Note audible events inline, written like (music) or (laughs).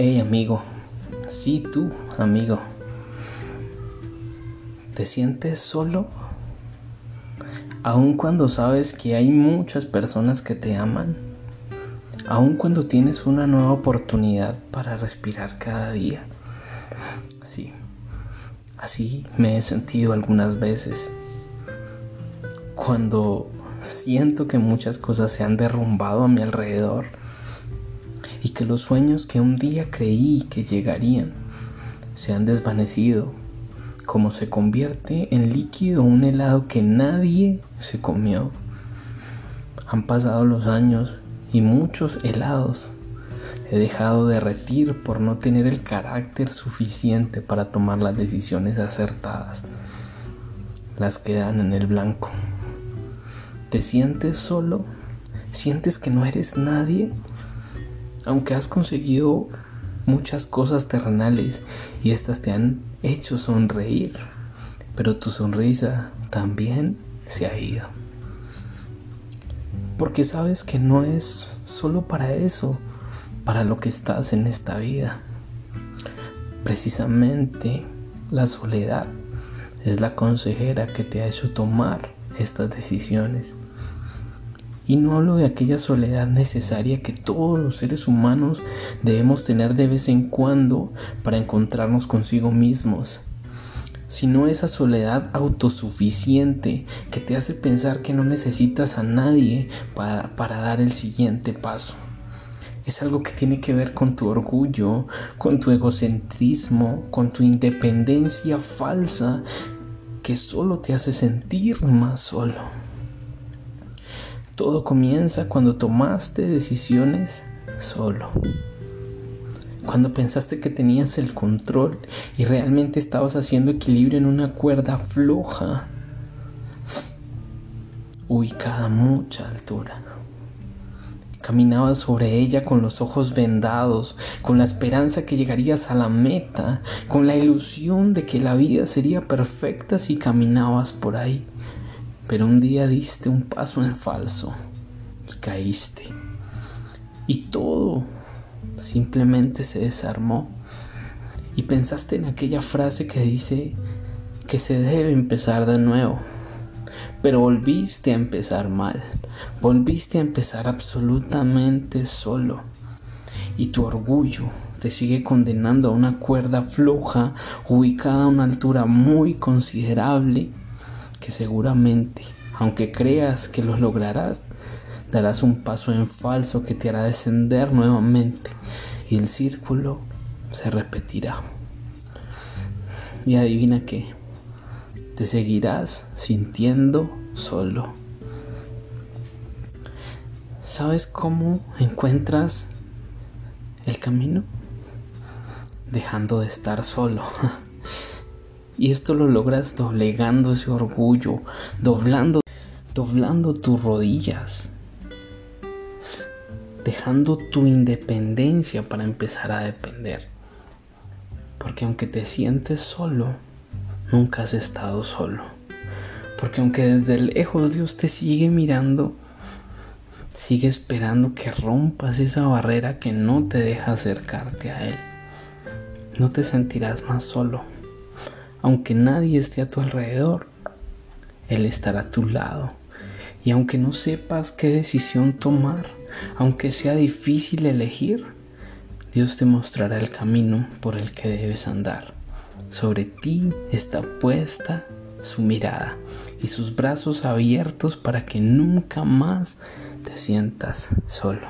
Hey amigo, sí tú, amigo, ¿te sientes solo? Aun cuando sabes que hay muchas personas que te aman, aun cuando tienes una nueva oportunidad para respirar cada día. Sí, así me he sentido algunas veces. Cuando siento que muchas cosas se han derrumbado a mi alrededor y que los sueños que un día creí que llegarían se han desvanecido, como se convierte en líquido un helado que nadie se comió. Han pasado los años y muchos helados he dejado derretir por no tener el carácter suficiente para tomar las decisiones acertadas. Las quedan en el blanco. ¿Te sientes solo? ¿Sientes que no eres nadie? Aunque has conseguido muchas cosas terrenales y estas te han hecho sonreír, pero tu sonrisa también se ha ido. Porque sabes que no es solo para eso, para lo que estás en esta vida. Precisamente la soledad es la consejera que te ha hecho tomar estas decisiones. Y no hablo de aquella soledad necesaria que todos los seres humanos debemos tener de vez en cuando para encontrarnos consigo mismos, sino esa soledad autosuficiente que te hace pensar que no necesitas a nadie para, para dar el siguiente paso. Es algo que tiene que ver con tu orgullo, con tu egocentrismo, con tu independencia falsa que solo te hace sentir más solo. Todo comienza cuando tomaste decisiones solo. Cuando pensaste que tenías el control y realmente estabas haciendo equilibrio en una cuerda floja, ubicada a mucha altura. Caminabas sobre ella con los ojos vendados, con la esperanza que llegarías a la meta, con la ilusión de que la vida sería perfecta si caminabas por ahí. Pero un día diste un paso en falso y caíste. Y todo simplemente se desarmó. Y pensaste en aquella frase que dice que se debe empezar de nuevo. Pero volviste a empezar mal. Volviste a empezar absolutamente solo. Y tu orgullo te sigue condenando a una cuerda floja ubicada a una altura muy considerable seguramente, aunque creas que lo lograrás, darás un paso en falso que te hará descender nuevamente y el círculo se repetirá. Y adivina qué, te seguirás sintiendo solo. ¿Sabes cómo encuentras el camino? Dejando de estar solo. (laughs) Y esto lo logras doblegando ese orgullo, doblando, doblando tus rodillas, dejando tu independencia para empezar a depender. Porque aunque te sientes solo, nunca has estado solo. Porque aunque desde lejos Dios te sigue mirando, sigue esperando que rompas esa barrera que no te deja acercarte a Él. No te sentirás más solo. Aunque nadie esté a tu alrededor, Él estará a tu lado. Y aunque no sepas qué decisión tomar, aunque sea difícil elegir, Dios te mostrará el camino por el que debes andar. Sobre ti está puesta su mirada y sus brazos abiertos para que nunca más te sientas solo.